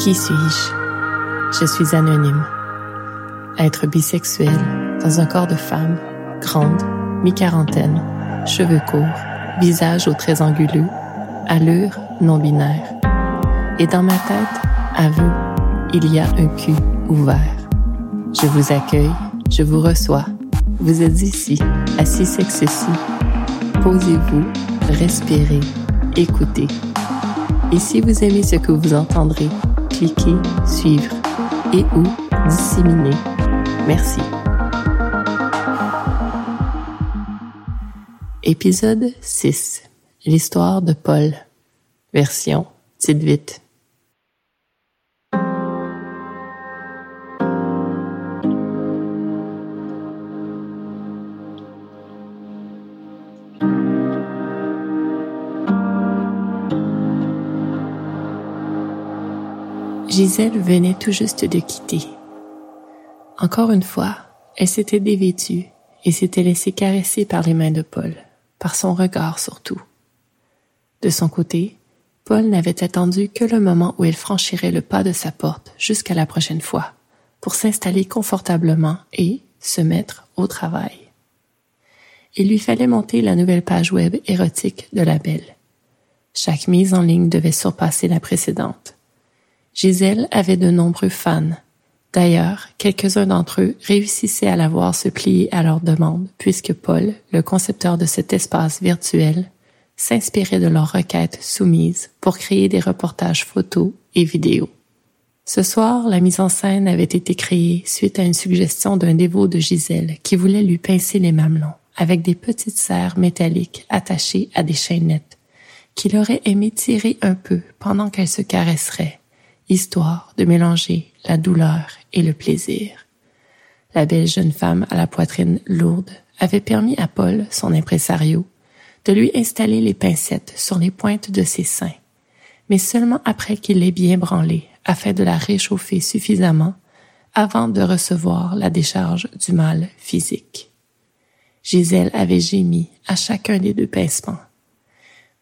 Qui suis-je? Je suis anonyme. Être bisexuel dans un corps de femme, grande, mi-quarantaine, cheveux courts, visage aux traits anguleux, allure non binaire. Et dans ma tête, à vous, il y a un cul ouvert. Je vous accueille, je vous reçois. Vous êtes ici, assis sexe Posez-vous, respirez, écoutez. Et si vous aimez ce que vous entendrez, cliquez suivre et ou disséminer. Merci. Épisode 6. L'histoire de Paul. Version Tite Gisèle venait tout juste de quitter. Encore une fois, elle s'était dévêtue et s'était laissée caresser par les mains de Paul, par son regard surtout. De son côté, Paul n'avait attendu que le moment où elle franchirait le pas de sa porte jusqu'à la prochaine fois, pour s'installer confortablement et se mettre au travail. Il lui fallait monter la nouvelle page web érotique de la Belle. Chaque mise en ligne devait surpasser la précédente. Gisèle avait de nombreux fans. D'ailleurs, quelques-uns d'entre eux réussissaient à la voir se plier à leurs demandes, puisque Paul, le concepteur de cet espace virtuel, s'inspirait de leurs requêtes soumises pour créer des reportages photos et vidéos. Ce soir, la mise en scène avait été créée suite à une suggestion d'un dévot de Gisèle qui voulait lui pincer les mamelons avec des petites serres métalliques attachées à des chaînettes qu'il aurait aimé tirer un peu pendant qu'elle se caresserait histoire de mélanger la douleur et le plaisir. La belle jeune femme à la poitrine lourde avait permis à Paul, son impresario, de lui installer les pincettes sur les pointes de ses seins, mais seulement après qu'il l'ait bien branlée afin de la réchauffer suffisamment avant de recevoir la décharge du mal physique. Gisèle avait gémi à chacun des deux pincements.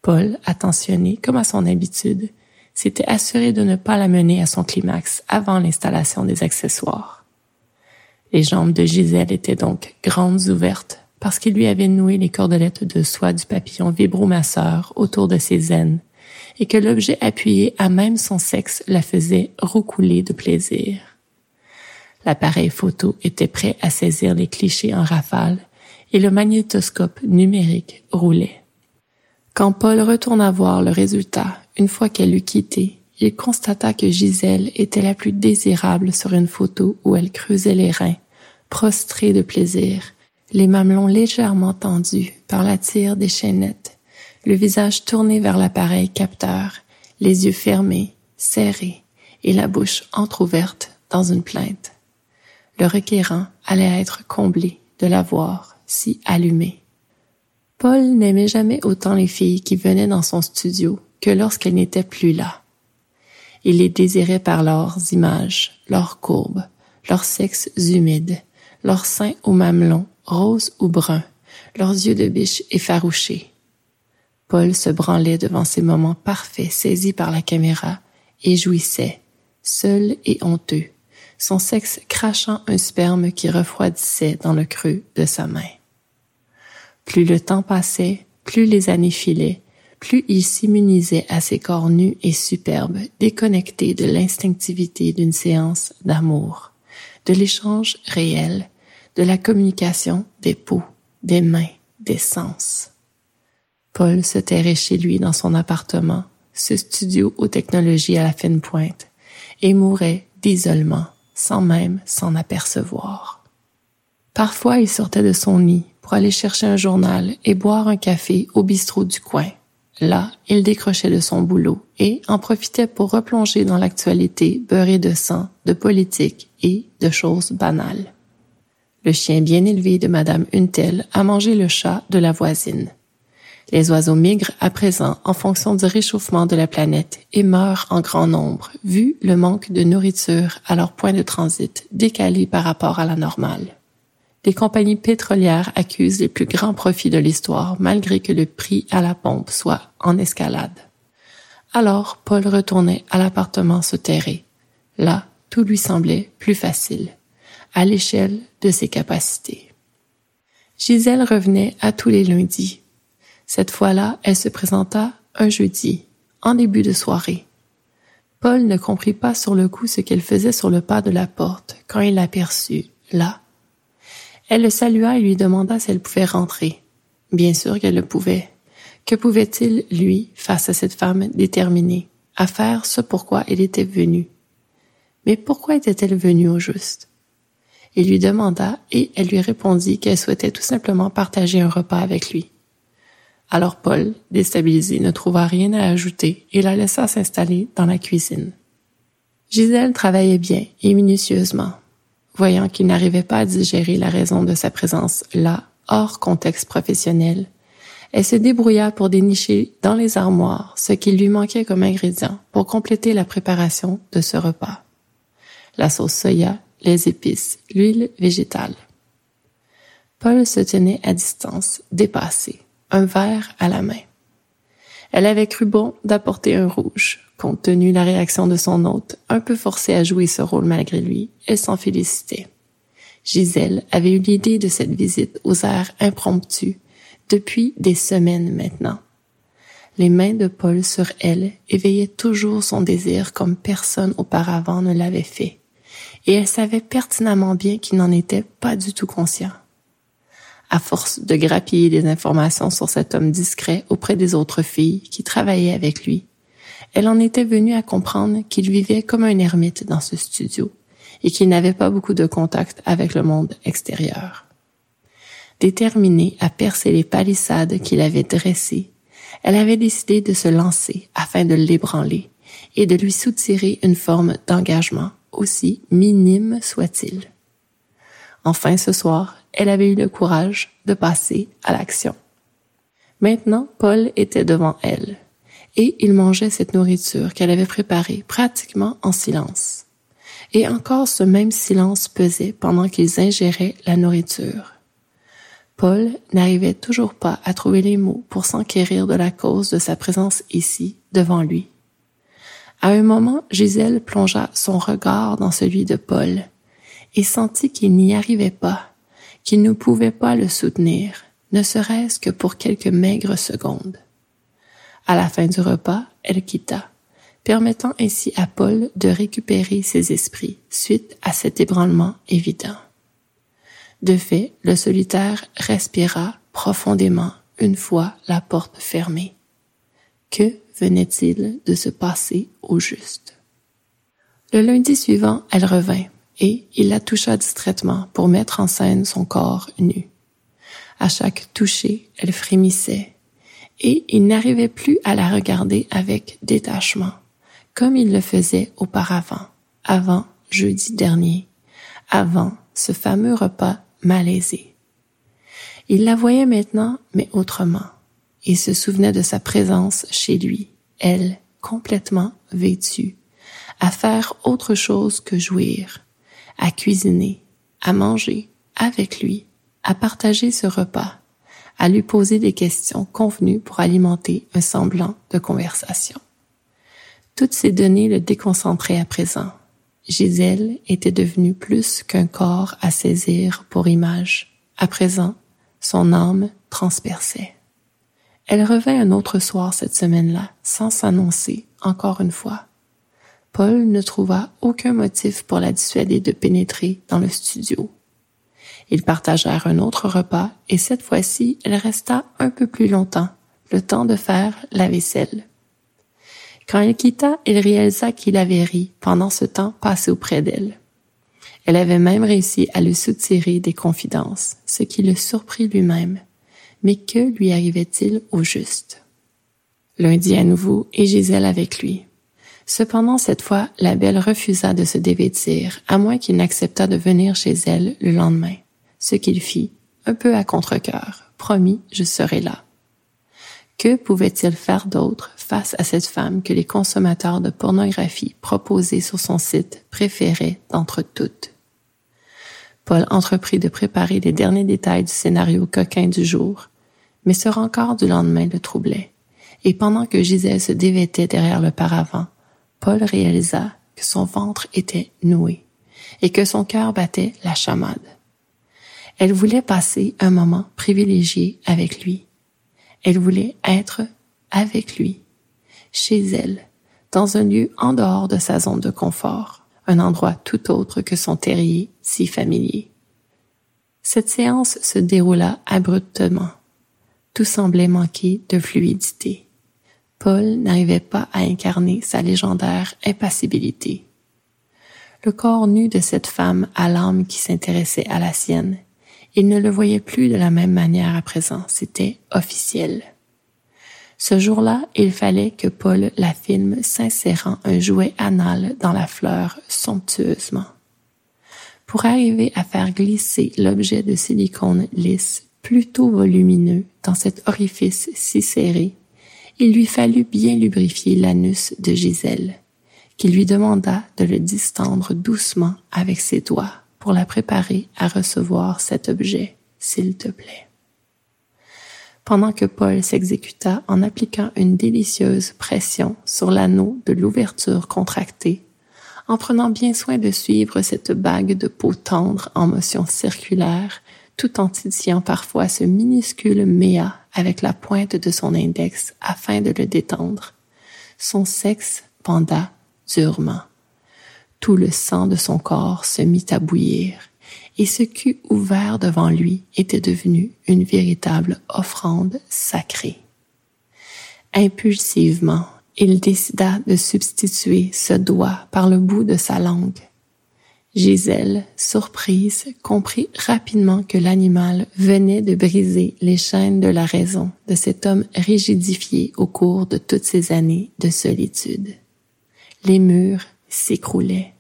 Paul, attentionné comme à son habitude, s'était assuré de ne pas la mener à son climax avant l'installation des accessoires. Les jambes de Gisèle étaient donc grandes ouvertes parce qu'il lui avait noué les cordelettes de soie du papillon vibromasseur autour de ses aines et que l'objet appuyé à même son sexe la faisait roucouler de plaisir. L'appareil photo était prêt à saisir les clichés en rafale et le magnétoscope numérique roulait. Quand Paul retourna voir le résultat une fois qu'elle eut quitté, il constata que Gisèle était la plus désirable sur une photo où elle creusait les reins, prostrée de plaisir, les mamelons légèrement tendus par la tire des chaînettes, le visage tourné vers l'appareil capteur, les yeux fermés, serrés, et la bouche entr'ouverte dans une plainte. Le requérant allait être comblé de la voir si allumée. Paul n'aimait jamais autant les filles qui venaient dans son studio que lorsqu'elle n'était plus là. Il les désirait par leurs images, leurs courbes, leurs sexes humides, leurs seins aux mamelons, roses ou bruns, leurs yeux de biche effarouchés. Paul se branlait devant ces moments parfaits saisis par la caméra et jouissait, seul et honteux, son sexe crachant un sperme qui refroidissait dans le creux de sa main. Plus le temps passait, plus les années filaient, plus il s'immunisait à ses corps nus et superbes, déconnectés de l'instinctivité d'une séance d'amour, de l'échange réel, de la communication des peaux, des mains, des sens. Paul se terrait chez lui dans son appartement, ce studio aux technologies à la fine pointe, et mourait d'isolement, sans même s'en apercevoir. Parfois il sortait de son nid pour aller chercher un journal et boire un café au bistrot du coin, Là, il décrochait de son boulot et en profitait pour replonger dans l'actualité beurrée de sang, de politique et de choses banales. Le chien bien élevé de Madame Untel a mangé le chat de la voisine. Les oiseaux migrent à présent en fonction du réchauffement de la planète et meurent en grand nombre, vu le manque de nourriture à leur point de transit décalé par rapport à la normale les compagnies pétrolières accusent les plus grands profits de l'histoire malgré que le prix à la pompe soit en escalade. Alors Paul retournait à l'appartement se terrer, Là, tout lui semblait plus facile, à l'échelle de ses capacités. Gisèle revenait à tous les lundis. Cette fois-là, elle se présenta un jeudi, en début de soirée. Paul ne comprit pas sur le coup ce qu'elle faisait sur le pas de la porte quand il l'aperçut, là. Elle le salua et lui demanda si elle pouvait rentrer. Bien sûr qu'elle le pouvait. Que pouvait-il, lui, face à cette femme déterminée, à faire ce pourquoi il était venu? Mais pourquoi était-elle venue au juste? Il lui demanda et elle lui répondit qu'elle souhaitait tout simplement partager un repas avec lui. Alors Paul, déstabilisé, ne trouva rien à ajouter et la laissa s'installer dans la cuisine. Gisèle travaillait bien et minutieusement. Voyant qu'il n'arrivait pas à digérer la raison de sa présence là, hors contexte professionnel, elle se débrouilla pour dénicher dans les armoires ce qui lui manquait comme ingrédient pour compléter la préparation de ce repas la sauce soya, les épices, l'huile végétale. Paul se tenait à distance, dépassé, un verre à la main. Elle avait cru bon d'apporter un rouge, compte tenu la réaction de son hôte, un peu forcé à jouer ce rôle malgré lui, elle s'en félicitait. Gisèle avait eu l'idée de cette visite aux airs impromptus depuis des semaines maintenant. Les mains de Paul sur elle éveillaient toujours son désir comme personne auparavant ne l'avait fait et elle savait pertinemment bien qu'il n'en était pas du tout conscient. À force de grappiller des informations sur cet homme discret auprès des autres filles qui travaillaient avec lui, elle en était venue à comprendre qu'il vivait comme un ermite dans ce studio et qu'il n'avait pas beaucoup de contact avec le monde extérieur. Déterminée à percer les palissades qu'il avait dressées, elle avait décidé de se lancer afin de l'ébranler et de lui soutirer une forme d'engagement aussi minime soit-il. Enfin ce soir, elle avait eu le courage de passer à l'action. Maintenant, Paul était devant elle, et il mangeait cette nourriture qu'elle avait préparée pratiquement en silence. Et encore ce même silence pesait pendant qu'ils ingéraient la nourriture. Paul n'arrivait toujours pas à trouver les mots pour s'enquérir de la cause de sa présence ici, devant lui. À un moment, Gisèle plongea son regard dans celui de Paul et sentit qu'il n'y arrivait pas, qu'il ne pouvait pas le soutenir, ne serait-ce que pour quelques maigres secondes. À la fin du repas, elle quitta, permettant ainsi à Paul de récupérer ses esprits suite à cet ébranlement évident. De fait, le solitaire respira profondément une fois la porte fermée. Que venait-il de se passer au juste? Le lundi suivant, elle revint, et il la toucha distraitement pour mettre en scène son corps nu. À chaque toucher, elle frémissait, et il n'arrivait plus à la regarder avec détachement, comme il le faisait auparavant, avant jeudi dernier, avant ce fameux repas malaisé. Il la voyait maintenant, mais autrement et se souvenait de sa présence chez lui, elle, complètement vêtue, à faire autre chose que jouir, à cuisiner, à manger avec lui, à partager ce repas, à lui poser des questions convenues pour alimenter un semblant de conversation. Toutes ces données le déconcentraient à présent. Gisèle était devenue plus qu'un corps à saisir pour image. À présent, son âme transperçait. Elle revint un autre soir cette semaine-là, sans s'annoncer, encore une fois. Paul ne trouva aucun motif pour la dissuader de pénétrer dans le studio. Ils partagèrent un autre repas et cette fois-ci, elle resta un peu plus longtemps, le temps de faire la vaisselle. Quand elle quitta, il réalisa qu'il avait ri pendant ce temps passé auprès d'elle. Elle avait même réussi à lui soutirer des confidences, ce qui le surprit lui-même. Mais que lui arrivait-il au juste? Lundi à nouveau et Gisèle avec lui. Cependant, cette fois, la belle refusa de se dévêtir, à moins qu'il n'acceptât de venir chez elle le lendemain. Ce qu'il fit, un peu à contre-cœur. Promis, je serai là. Que pouvait-il faire d'autre face à cette femme que les consommateurs de pornographie proposés sur son site préféraient d'entre toutes? Paul entreprit de préparer les derniers détails du scénario coquin du jour, mais ce rencard du lendemain le troublait, et pendant que Gisèle se dévêtait derrière le paravent, Paul réalisa que son ventre était noué et que son cœur battait la chamade. Elle voulait passer un moment privilégié avec lui. Elle voulait être avec lui, chez elle, dans un lieu en dehors de sa zone de confort, un endroit tout autre que son terrier si familier. Cette séance se déroula abruptement. Tout semblait manquer de fluidité. Paul n'arrivait pas à incarner sa légendaire impassibilité. Le corps nu de cette femme à l'âme qui s'intéressait à la sienne, il ne le voyait plus de la même manière à présent, c'était officiel. Ce jour-là, il fallait que Paul la filme s'insérant un jouet anal dans la fleur somptueusement. Pour arriver à faire glisser l'objet de silicone lisse plutôt volumineux dans cet orifice si serré, il lui fallut bien lubrifier l'anus de Gisèle, qui lui demanda de le distendre doucement avec ses doigts pour la préparer à recevoir cet objet, s'il te plaît pendant que Paul s'exécuta en appliquant une délicieuse pression sur l'anneau de l'ouverture contractée, en prenant bien soin de suivre cette bague de peau tendre en motion circulaire, tout en titillant parfois ce minuscule méa avec la pointe de son index afin de le détendre. Son sexe penda durement. Tout le sang de son corps se mit à bouillir et ce cul ouvert devant lui était devenu une véritable offrande sacrée. Impulsivement, il décida de substituer ce doigt par le bout de sa langue. Gisèle, surprise, comprit rapidement que l'animal venait de briser les chaînes de la raison de cet homme rigidifié au cours de toutes ces années de solitude. Les murs s'écroulaient.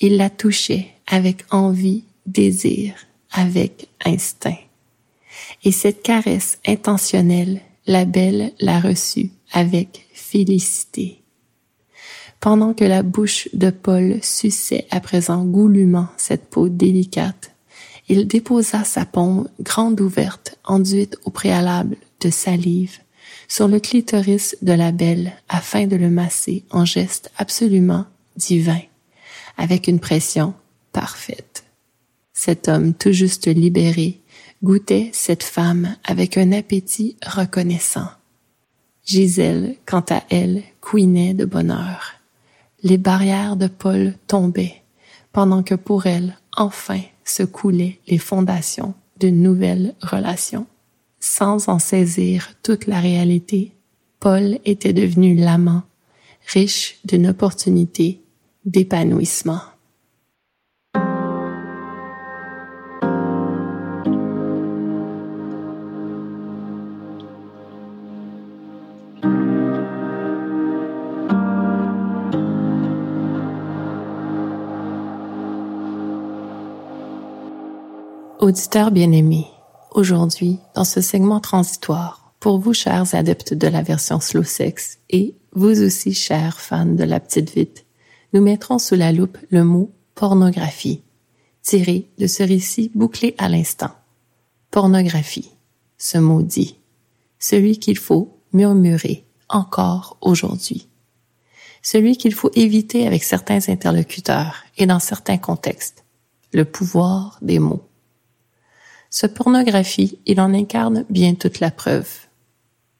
Il la touchait avec envie désir avec instinct. Et cette caresse intentionnelle, la belle l'a reçue avec félicité. Pendant que la bouche de Paul suçait à présent goulûment cette peau délicate, il déposa sa paume grande ouverte, enduite au préalable de salive, sur le clitoris de la belle afin de le masser en geste absolument divin, avec une pression parfaite. Cet homme tout juste libéré goûtait cette femme avec un appétit reconnaissant. Gisèle, quant à elle, couinait de bonheur. Les barrières de Paul tombaient, pendant que pour elle, enfin, se coulaient les fondations d'une nouvelle relation. Sans en saisir toute la réalité, Paul était devenu l'amant, riche d'une opportunité d'épanouissement. Auditeurs bien-aimés, aujourd'hui, dans ce segment transitoire, pour vous chers adeptes de la version slow sex et vous aussi chers fans de la petite vite, nous mettrons sous la loupe le mot pornographie, tiré de ce récit bouclé à l'instant. Pornographie, ce mot dit, celui qu'il faut murmurer encore aujourd'hui, celui qu'il faut éviter avec certains interlocuteurs et dans certains contextes, le pouvoir des mots. Ce pornographie, il en incarne bien toute la preuve.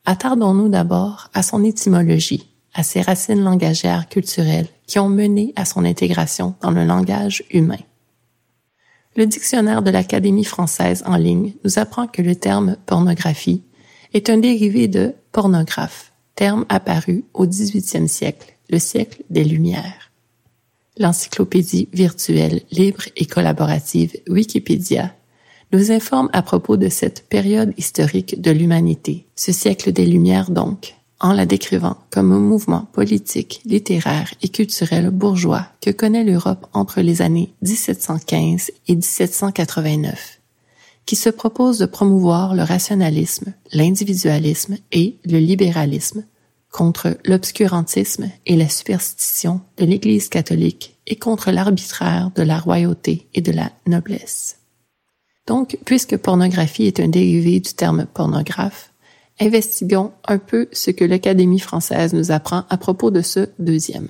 Attardons-nous d'abord à son étymologie, à ses racines langagères culturelles qui ont mené à son intégration dans le langage humain. Le dictionnaire de l'Académie française en ligne nous apprend que le terme pornographie est un dérivé de pornographe, terme apparu au XVIIIe siècle, le siècle des Lumières. L'encyclopédie virtuelle libre et collaborative Wikipédia nous informe à propos de cette période historique de l'humanité, ce siècle des Lumières donc, en la décrivant comme un mouvement politique, littéraire et culturel bourgeois que connaît l'Europe entre les années 1715 et 1789, qui se propose de promouvoir le rationalisme, l'individualisme et le libéralisme contre l'obscurantisme et la superstition de l'Église catholique et contre l'arbitraire de la royauté et de la noblesse. Donc, puisque pornographie est un dérivé du terme pornographe, investiguons un peu ce que l'Académie française nous apprend à propos de ce deuxième.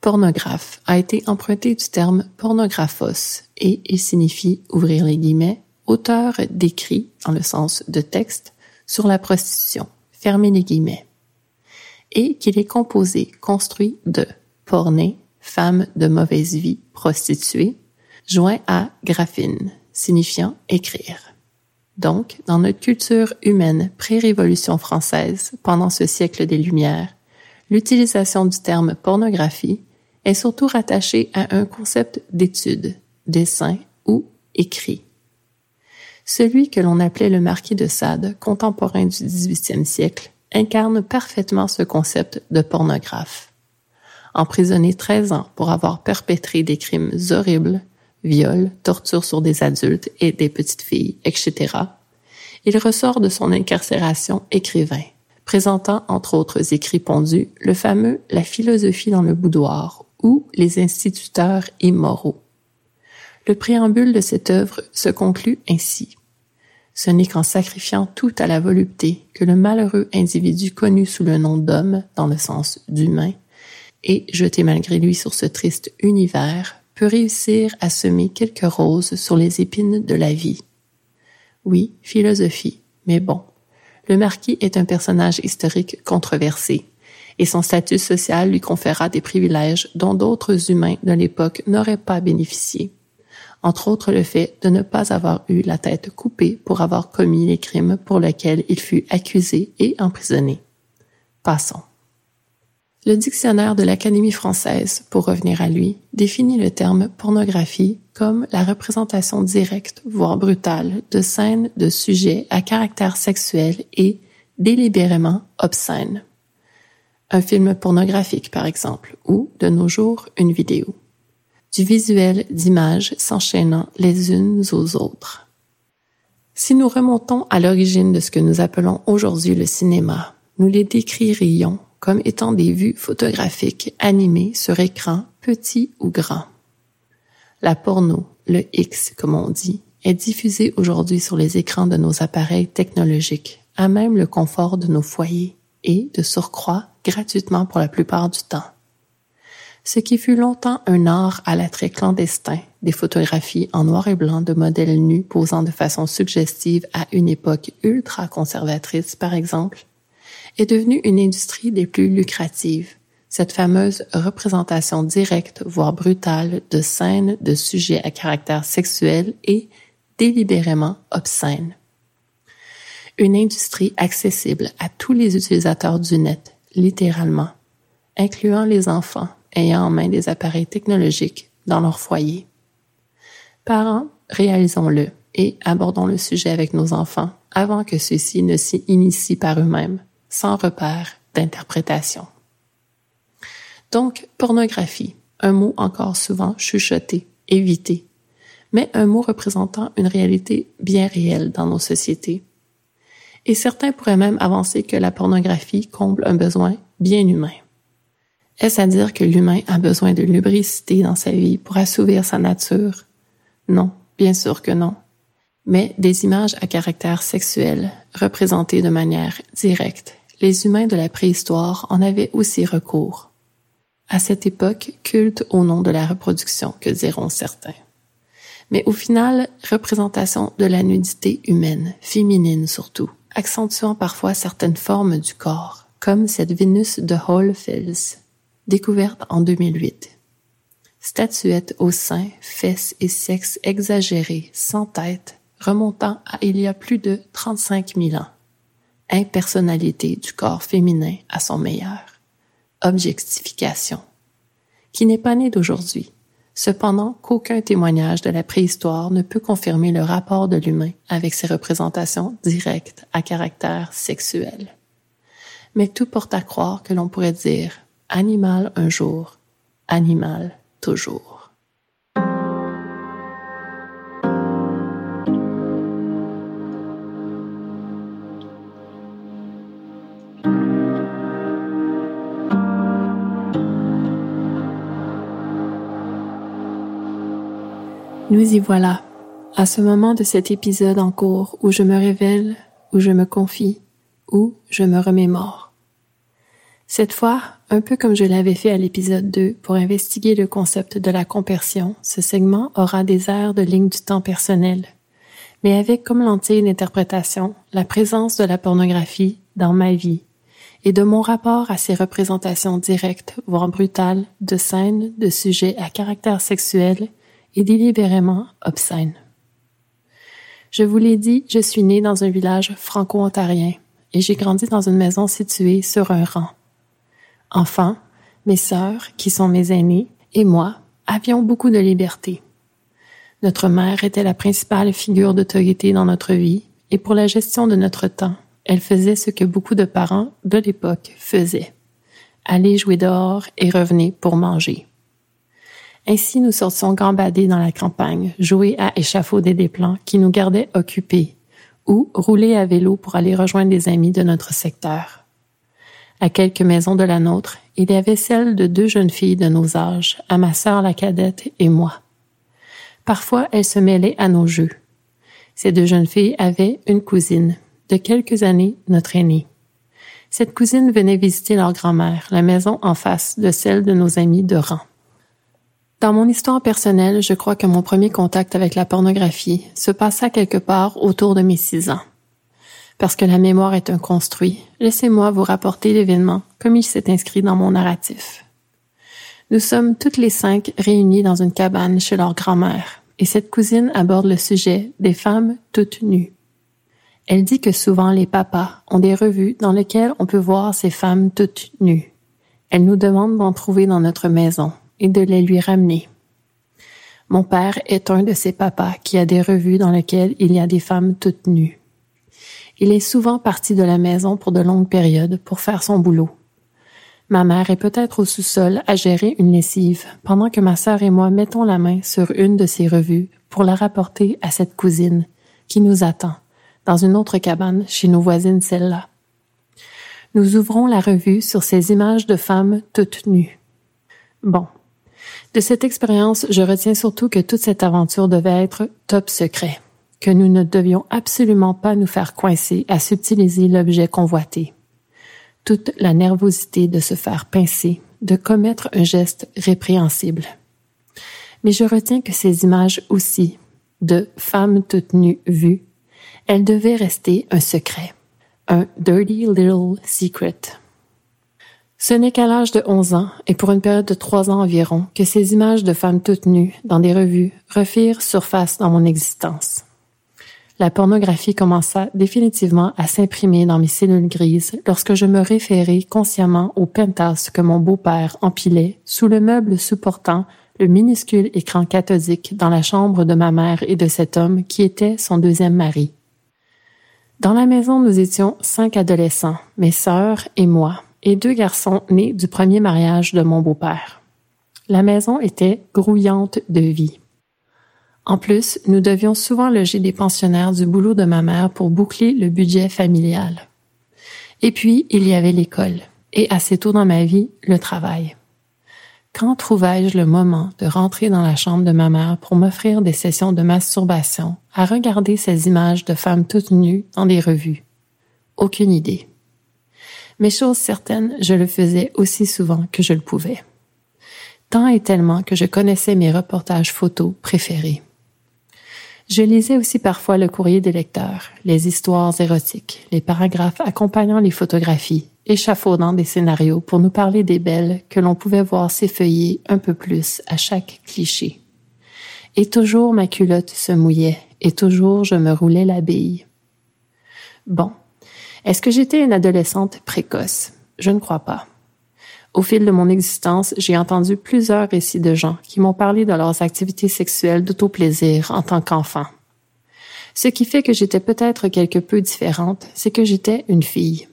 pornographe a été emprunté du terme pornographos et il signifie, ouvrir les guillemets, auteur d'écrits, en le sens de texte, sur la prostitution, fermer les guillemets, et qu'il est composé, construit de porné, femme de mauvaise vie, prostituée, joint à graphine, signifiant écrire. Donc, dans notre culture humaine pré-révolution française, pendant ce siècle des Lumières, l'utilisation du terme pornographie est surtout rattachée à un concept d'étude, dessin ou écrit. Celui que l'on appelait le marquis de Sade, contemporain du XVIIIe siècle, incarne parfaitement ce concept de pornographe. Emprisonné 13 ans pour avoir perpétré des crimes horribles, viols, tortures sur des adultes et des petites filles, etc., il ressort de son incarcération écrivain, présentant entre autres écrits pondus le fameux La philosophie dans le boudoir ou Les instituteurs immoraux. Le préambule de cette œuvre se conclut ainsi. Ce n'est qu'en sacrifiant tout à la volupté que le malheureux individu connu sous le nom d'homme, dans le sens d'humain, et jeté malgré lui sur ce triste univers, peut réussir à semer quelques roses sur les épines de la vie. Oui, philosophie, mais bon. Le marquis est un personnage historique controversé, et son statut social lui conféra des privilèges dont d'autres humains de l'époque n'auraient pas bénéficié entre autres le fait de ne pas avoir eu la tête coupée pour avoir commis les crimes pour lesquels il fut accusé et emprisonné. Passons. Le dictionnaire de l'Académie française, pour revenir à lui, définit le terme pornographie comme la représentation directe, voire brutale, de scènes de sujets à caractère sexuel et délibérément obscènes. Un film pornographique, par exemple, ou, de nos jours, une vidéo du visuel d'images s'enchaînant les unes aux autres. Si nous remontons à l'origine de ce que nous appelons aujourd'hui le cinéma, nous les décririons comme étant des vues photographiques animées sur écran petit ou grand. La porno, le X comme on dit, est diffusée aujourd'hui sur les écrans de nos appareils technologiques, à même le confort de nos foyers, et, de surcroît, gratuitement pour la plupart du temps ce qui fut longtemps un art à l'attrait clandestin, des photographies en noir et blanc de modèles nus posant de façon suggestive à une époque ultra conservatrice, par exemple, est devenue une industrie des plus lucratives. Cette fameuse représentation directe, voire brutale, de scènes de sujets à caractère sexuel et délibérément obscènes. Une industrie accessible à tous les utilisateurs du net, littéralement, incluant les enfants, ayant en main des appareils technologiques dans leur foyer. Parents, réalisons-le et abordons le sujet avec nos enfants avant que ceux-ci ne s'y initient par eux-mêmes, sans repère d'interprétation. Donc, pornographie, un mot encore souvent chuchoté, évité, mais un mot représentant une réalité bien réelle dans nos sociétés. Et certains pourraient même avancer que la pornographie comble un besoin bien humain. Est-ce à dire que l'humain a besoin de lubricité dans sa vie pour assouvir sa nature? Non, bien sûr que non. Mais des images à caractère sexuel, représentées de manière directe, les humains de la préhistoire en avaient aussi recours. À cette époque, culte au nom de la reproduction, que diront certains. Mais au final, représentation de la nudité humaine, féminine surtout, accentuant parfois certaines formes du corps, comme cette Vénus de Hall-Fels, découverte en 2008. Statuette au sein, fesses et sexe exagérés, sans tête, remontant à il y a plus de 35 000 ans. Impersonnalité du corps féminin à son meilleur. Objectification. Qui n'est pas né d'aujourd'hui. Cependant qu'aucun témoignage de la préhistoire ne peut confirmer le rapport de l'humain avec ses représentations directes à caractère sexuel. Mais tout porte à croire que l'on pourrait dire Animal un jour, animal toujours. Nous y voilà, à ce moment de cet épisode en cours où je me révèle, où je me confie, où je me remémore. Cette fois, un peu comme je l'avais fait à l'épisode 2 pour investiguer le concept de la compersion, ce segment aura des airs de ligne du temps personnel, mais avec comme lentille d'interprétation la présence de la pornographie dans ma vie et de mon rapport à ces représentations directes, voire brutales, de scènes de sujets à caractère sexuel et délibérément obscènes. Je vous l'ai dit, je suis née dans un village franco-ontarien et j'ai grandi dans une maison située sur un rang. Enfant, mes sœurs, qui sont mes aînées, et moi avions beaucoup de liberté. Notre mère était la principale figure d'autorité dans notre vie et pour la gestion de notre temps, elle faisait ce que beaucoup de parents de l'époque faisaient. Aller jouer dehors et revenir pour manger. Ainsi, nous sortions gambader dans la campagne, jouer à échafauder des plans qui nous gardaient occupés, ou rouler à vélo pour aller rejoindre des amis de notre secteur. À quelques maisons de la nôtre, il y avait celle de deux jeunes filles de nos âges, à ma sœur la cadette et moi. Parfois, elles se mêlaient à nos jeux. Ces deux jeunes filles avaient une cousine, de quelques années notre aînée. Cette cousine venait visiter leur grand-mère, la maison en face de celle de nos amis de rang. Dans mon histoire personnelle, je crois que mon premier contact avec la pornographie se passa quelque part autour de mes six ans. Parce que la mémoire est un construit, laissez-moi vous rapporter l'événement comme il s'est inscrit dans mon narratif. Nous sommes toutes les cinq réunies dans une cabane chez leur grand-mère, et cette cousine aborde le sujet des femmes toutes nues. Elle dit que souvent les papas ont des revues dans lesquelles on peut voir ces femmes toutes nues. Elle nous demande d'en trouver dans notre maison de les lui ramener. Mon père est un de ces papas qui a des revues dans lesquelles il y a des femmes toutes nues. Il est souvent parti de la maison pour de longues périodes pour faire son boulot. Ma mère est peut-être au sous-sol à gérer une lessive pendant que ma sœur et moi mettons la main sur une de ces revues pour la rapporter à cette cousine qui nous attend dans une autre cabane chez nos voisines celle-là. Nous ouvrons la revue sur ces images de femmes toutes nues. Bon. De cette expérience, je retiens surtout que toute cette aventure devait être top secret, que nous ne devions absolument pas nous faire coincer à subtiliser l'objet convoité. Toute la nervosité de se faire pincer, de commettre un geste répréhensible. Mais je retiens que ces images aussi, de femmes toutes nues vues, elle devait rester un secret, un dirty little secret. Ce n'est qu'à l'âge de 11 ans, et pour une période de trois ans environ, que ces images de femmes toutes nues, dans des revues, refirent surface dans mon existence. La pornographie commença définitivement à s'imprimer dans mes cellules grises lorsque je me référais consciemment au penthouse que mon beau-père empilait sous le meuble supportant le minuscule écran cathodique dans la chambre de ma mère et de cet homme qui était son deuxième mari. Dans la maison, nous étions cinq adolescents, mes sœurs et moi, et deux garçons nés du premier mariage de mon beau-père. La maison était grouillante de vie. En plus, nous devions souvent loger des pensionnaires du boulot de ma mère pour boucler le budget familial. Et puis, il y avait l'école, et assez tôt dans ma vie, le travail. Quand trouvai-je le moment de rentrer dans la chambre de ma mère pour m'offrir des sessions de masturbation à regarder ces images de femmes toutes nues dans des revues? Aucune idée. Mais chose certaine, je le faisais aussi souvent que je le pouvais. Tant et tellement que je connaissais mes reportages photos préférés. Je lisais aussi parfois le courrier des lecteurs, les histoires érotiques, les paragraphes accompagnant les photographies, échafaudant des scénarios pour nous parler des belles que l'on pouvait voir s'effeuiller un peu plus à chaque cliché. Et toujours ma culotte se mouillait, et toujours je me roulais la bille. Bon. Est-ce que j'étais une adolescente précoce? Je ne crois pas. Au fil de mon existence, j'ai entendu plusieurs récits de gens qui m'ont parlé de leurs activités sexuelles d'autoplaisir en tant qu'enfant. Ce qui fait que j'étais peut-être quelque peu différente, c'est que j'étais une fille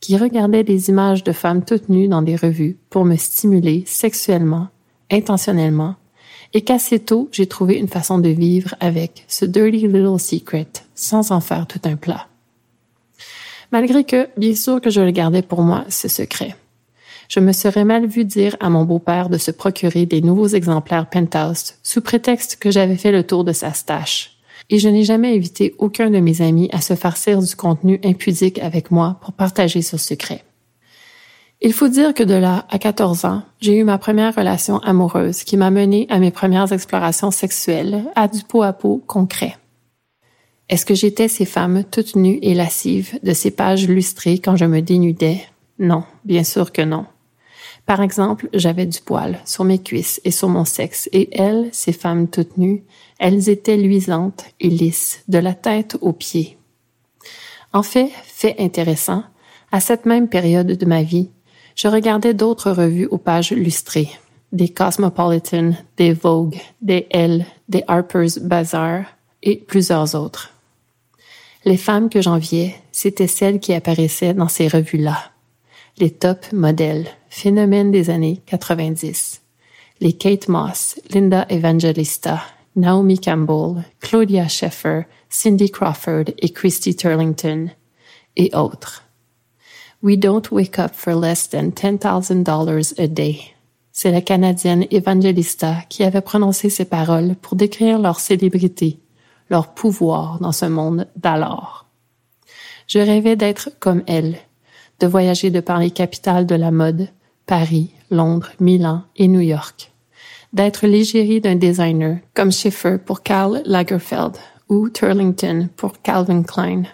qui regardait des images de femmes toutes nues dans des revues pour me stimuler sexuellement, intentionnellement, et qu'assez tôt j'ai trouvé une façon de vivre avec ce dirty little secret sans en faire tout un plat. Malgré que, bien sûr que je le gardais pour moi, ce secret. Je me serais mal vu dire à mon beau-père de se procurer des nouveaux exemplaires Penthouse sous prétexte que j'avais fait le tour de sa stache et je n'ai jamais invité aucun de mes amis à se farcir du contenu impudique avec moi pour partager ce secret. Il faut dire que de là à 14 ans, j'ai eu ma première relation amoureuse qui m'a mené à mes premières explorations sexuelles, à du pot à pot concret. Est-ce que j'étais ces femmes toutes nues et lascives de ces pages lustrées quand je me dénudais? Non, bien sûr que non. Par exemple, j'avais du poil sur mes cuisses et sur mon sexe, et elles, ces femmes toutes nues, elles étaient luisantes et lisses, de la tête aux pieds. En fait, fait intéressant, à cette même période de ma vie, je regardais d'autres revues aux pages lustrées, des Cosmopolitan, des Vogue, des Elle, des Harper's Bazaar et plusieurs autres. Les femmes que j'enviais, c'étaient celles qui apparaissaient dans ces revues-là. Les top modèles, phénomènes des années 90. Les Kate Moss, Linda Evangelista, Naomi Campbell, Claudia Schiffer, Cindy Crawford et Christy Turlington, et autres. We don't wake up for less than $10,000 a day. C'est la Canadienne Evangelista qui avait prononcé ces paroles pour décrire leur célébrité, leur pouvoir dans ce monde d'alors. Je rêvais d'être comme elle, de voyager de par les capitales de la mode, Paris, Londres, Milan et New York, d'être l'égérie d'un designer comme Schiffer pour Karl Lagerfeld ou Turlington pour Calvin Klein.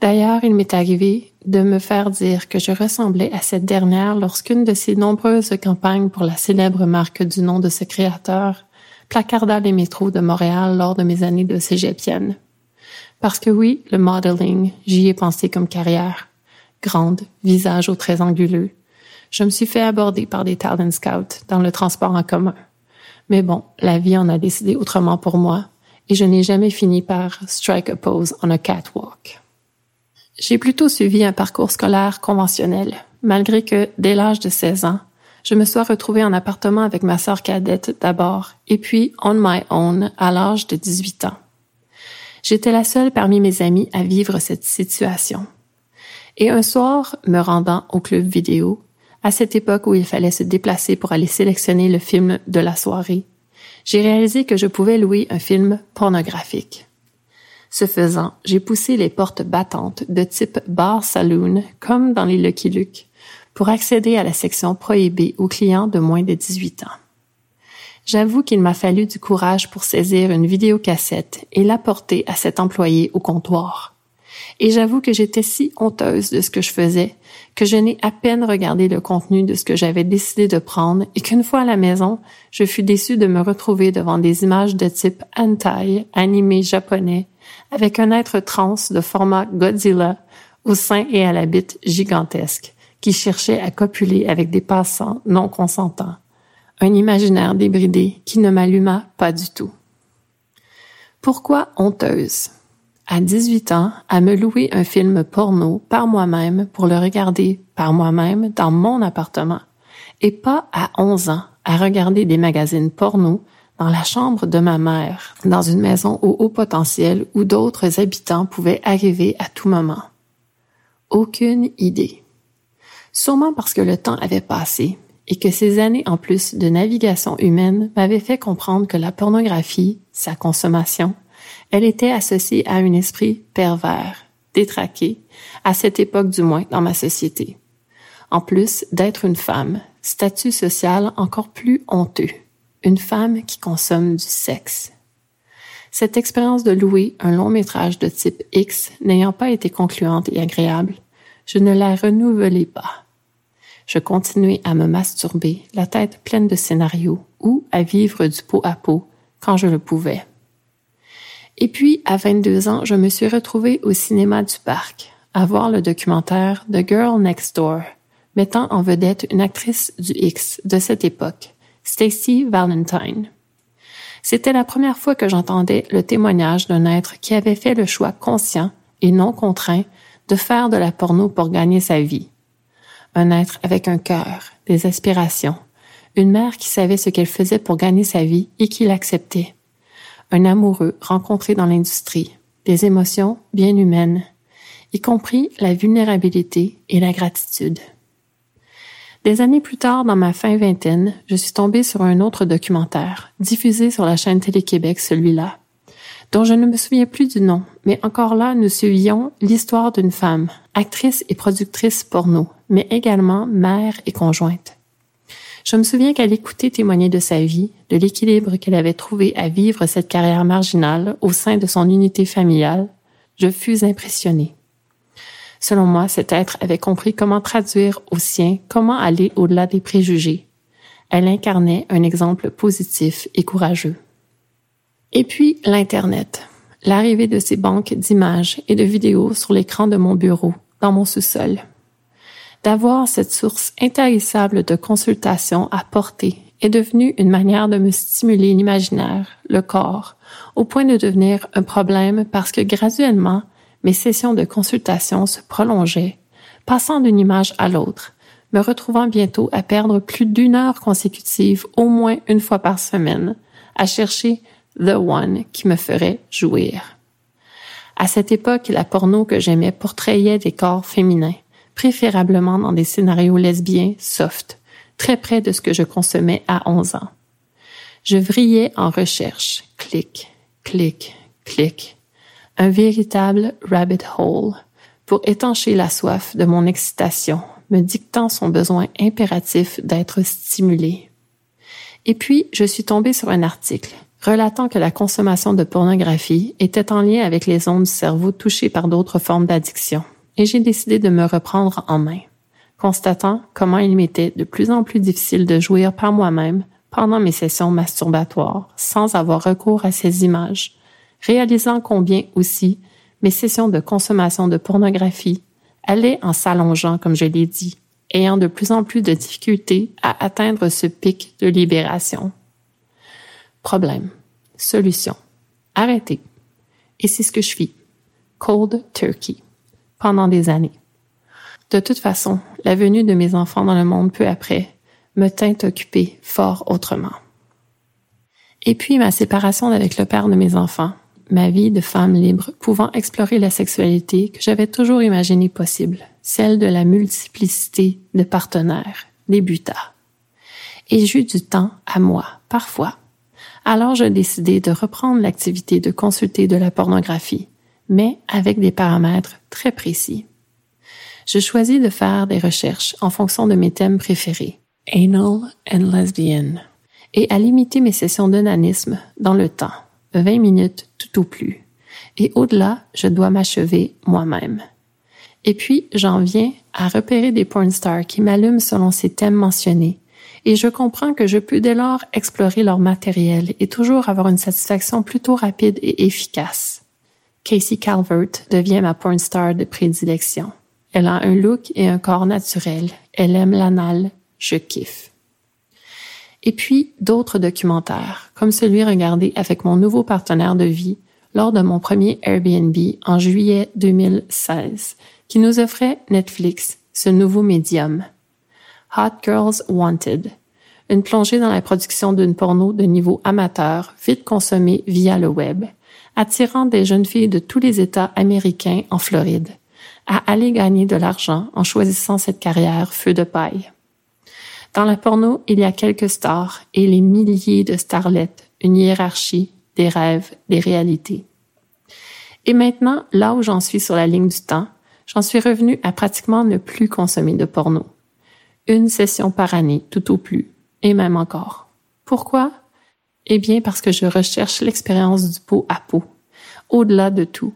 D'ailleurs, il m'est arrivé de me faire dire que je ressemblais à cette dernière lorsqu'une de ses nombreuses campagnes pour la célèbre marque du nom de ce créateur placarda les métros de Montréal lors de mes années de cégepienne. Parce que oui, le modeling, j'y ai pensé comme carrière. Grande, visage aux traits anguleux. Je me suis fait aborder par des talent scouts dans le transport en commun. Mais bon, la vie en a décidé autrement pour moi et je n'ai jamais fini par strike a pose on a catwalk. J'ai plutôt suivi un parcours scolaire conventionnel, malgré que, dès l'âge de 16 ans, je me sois retrouvée en appartement avec ma sœur cadette d'abord, et puis on my own à l'âge de 18 ans. J'étais la seule parmi mes amis à vivre cette situation. Et un soir, me rendant au club vidéo, à cette époque où il fallait se déplacer pour aller sélectionner le film de la soirée, j'ai réalisé que je pouvais louer un film pornographique. Ce faisant, j'ai poussé les portes battantes de type bar saloon comme dans les Lucky Luke pour accéder à la section prohibée aux clients de moins de 18 ans. J'avoue qu'il m'a fallu du courage pour saisir une vidéocassette et l'apporter à cet employé au comptoir. Et j'avoue que j'étais si honteuse de ce que je faisais que je n'ai à peine regardé le contenu de ce que j'avais décidé de prendre et qu'une fois à la maison, je fus déçue de me retrouver devant des images de type hentai, animé japonais, avec un être trans de format Godzilla, au sein et à la bite gigantesque, qui cherchait à copuler avec des passants non consentants. Un imaginaire débridé qui ne m'alluma pas du tout. Pourquoi honteuse? À 18 ans, à me louer un film porno par moi-même pour le regarder par moi-même dans mon appartement, et pas à 11 ans à regarder des magazines porno dans la chambre de ma mère, dans une maison au haut potentiel où d'autres habitants pouvaient arriver à tout moment. Aucune idée. Sûrement parce que le temps avait passé et que ces années en plus de navigation humaine m'avaient fait comprendre que la pornographie, sa consommation, elle était associée à un esprit pervers, détraqué, à cette époque du moins dans ma société. En plus d'être une femme, statut social encore plus honteux une femme qui consomme du sexe. Cette expérience de louer un long métrage de type X n'ayant pas été concluante et agréable, je ne la renouvelai pas. Je continuai à me masturber, la tête pleine de scénarios, ou à vivre du pot à pot quand je le pouvais. Et puis, à 22 ans, je me suis retrouvée au cinéma du parc, à voir le documentaire The Girl Next Door, mettant en vedette une actrice du X de cette époque, Stacy Valentine. C'était la première fois que j'entendais le témoignage d'un être qui avait fait le choix conscient et non contraint de faire de la porno pour gagner sa vie. Un être avec un cœur, des aspirations, une mère qui savait ce qu'elle faisait pour gagner sa vie et qui l'acceptait. Un amoureux rencontré dans l'industrie, des émotions bien humaines, y compris la vulnérabilité et la gratitude. Des années plus tard, dans ma fin vingtaine, je suis tombée sur un autre documentaire, diffusé sur la chaîne Télé-Québec, celui-là, dont je ne me souviens plus du nom, mais encore là, nous suivions l'histoire d'une femme, actrice et productrice porno, mais également mère et conjointe. Je me souviens qu'à l'écouter témoigner de sa vie, de l'équilibre qu'elle avait trouvé à vivre cette carrière marginale au sein de son unité familiale, je fus impressionné. Selon moi, cet être avait compris comment traduire au sien, comment aller au-delà des préjugés. Elle incarnait un exemple positif et courageux. Et puis, l'Internet. L'arrivée de ces banques d'images et de vidéos sur l'écran de mon bureau, dans mon sous-sol. D'avoir cette source intarissable de consultation à portée est devenue une manière de me stimuler l'imaginaire, le corps, au point de devenir un problème parce que graduellement, mes sessions de consultation se prolongeaient, passant d'une image à l'autre, me retrouvant bientôt à perdre plus d'une heure consécutive au moins une fois par semaine, à chercher The One qui me ferait jouir. À cette époque, la porno que j'aimais portrayait des corps féminins, préférablement dans des scénarios lesbiens soft, très près de ce que je consommais à 11 ans. Je vrillais en recherche, clic, clic, clic, un véritable rabbit hole pour étancher la soif de mon excitation, me dictant son besoin impératif d'être stimulé. Et puis, je suis tombée sur un article relatant que la consommation de pornographie était en lien avec les ondes du cerveau touchées par d'autres formes d'addiction, et j'ai décidé de me reprendre en main, constatant comment il m'était de plus en plus difficile de jouir par moi-même pendant mes sessions masturbatoires sans avoir recours à ces images, réalisant combien aussi mes sessions de consommation de pornographie allaient en s'allongeant, comme je l'ai dit, ayant de plus en plus de difficultés à atteindre ce pic de libération. Problème. Solution. Arrêter. Et c'est ce que je fis. Cold turkey. Pendant des années. De toute façon, la venue de mes enfants dans le monde peu après me tint occupée fort autrement. Et puis ma séparation avec le père de mes enfants ma vie de femme libre pouvant explorer la sexualité que j'avais toujours imaginée possible, celle de la multiplicité de partenaires, débuta. Et j'eus du temps à moi, parfois. Alors je décidai de reprendre l'activité de consulter de la pornographie, mais avec des paramètres très précis. Je choisis de faire des recherches en fonction de mes thèmes préférés, anal and lesbian, et à limiter mes sessions d'onanisme dans le temps 20 minutes tout au plus. Et au-delà, je dois m'achever moi-même. Et puis, j'en viens à repérer des porn stars qui m'allument selon ces thèmes mentionnés. Et je comprends que je peux dès lors explorer leur matériel et toujours avoir une satisfaction plutôt rapide et efficace. Casey Calvert devient ma porn star de prédilection. Elle a un look et un corps naturel. Elle aime l'anal. Je kiffe. Et puis d'autres documentaires, comme celui regardé avec mon nouveau partenaire de vie lors de mon premier Airbnb en juillet 2016, qui nous offrait Netflix, ce nouveau médium. Hot Girls Wanted, une plongée dans la production d'une porno de niveau amateur, vite consommée via le web, attirant des jeunes filles de tous les États américains en Floride, à aller gagner de l'argent en choisissant cette carrière feu de paille. Dans la porno, il y a quelques stars et les milliers de starlettes, une hiérarchie, des rêves, des réalités. Et maintenant, là où j'en suis sur la ligne du temps, j'en suis revenu à pratiquement ne plus consommer de porno. Une session par année, tout au plus, et même encore. Pourquoi? Eh bien parce que je recherche l'expérience du pot à peau, au-delà de tout,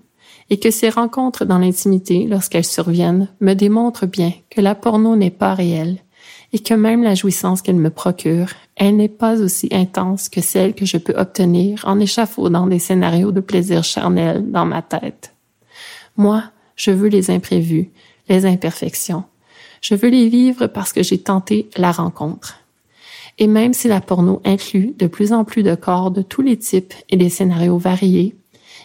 et que ces rencontres dans l'intimité, lorsqu'elles surviennent, me démontrent bien que la porno n'est pas réelle, et que même la jouissance qu'elle me procure, elle n'est pas aussi intense que celle que je peux obtenir en échafaudant des scénarios de plaisir charnel dans ma tête. Moi, je veux les imprévus, les imperfections. Je veux les vivre parce que j'ai tenté la rencontre. Et même si la porno inclut de plus en plus de corps de tous les types et des scénarios variés,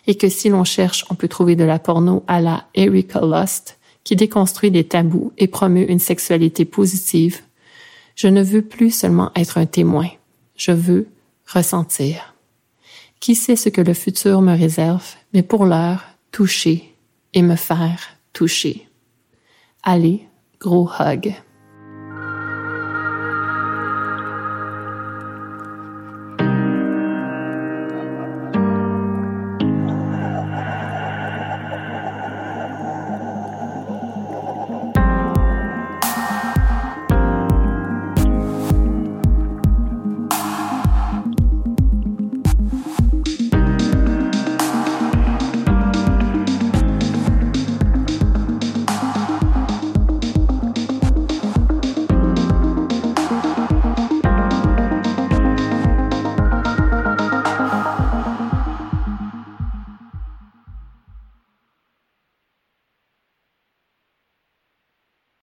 et que si l'on cherche, on peut trouver de la porno à la Erika Lust, qui déconstruit des tabous et promeut une sexualité positive, je ne veux plus seulement être un témoin, je veux ressentir. Qui sait ce que le futur me réserve, mais pour l'heure, toucher et me faire toucher. Allez, gros hug.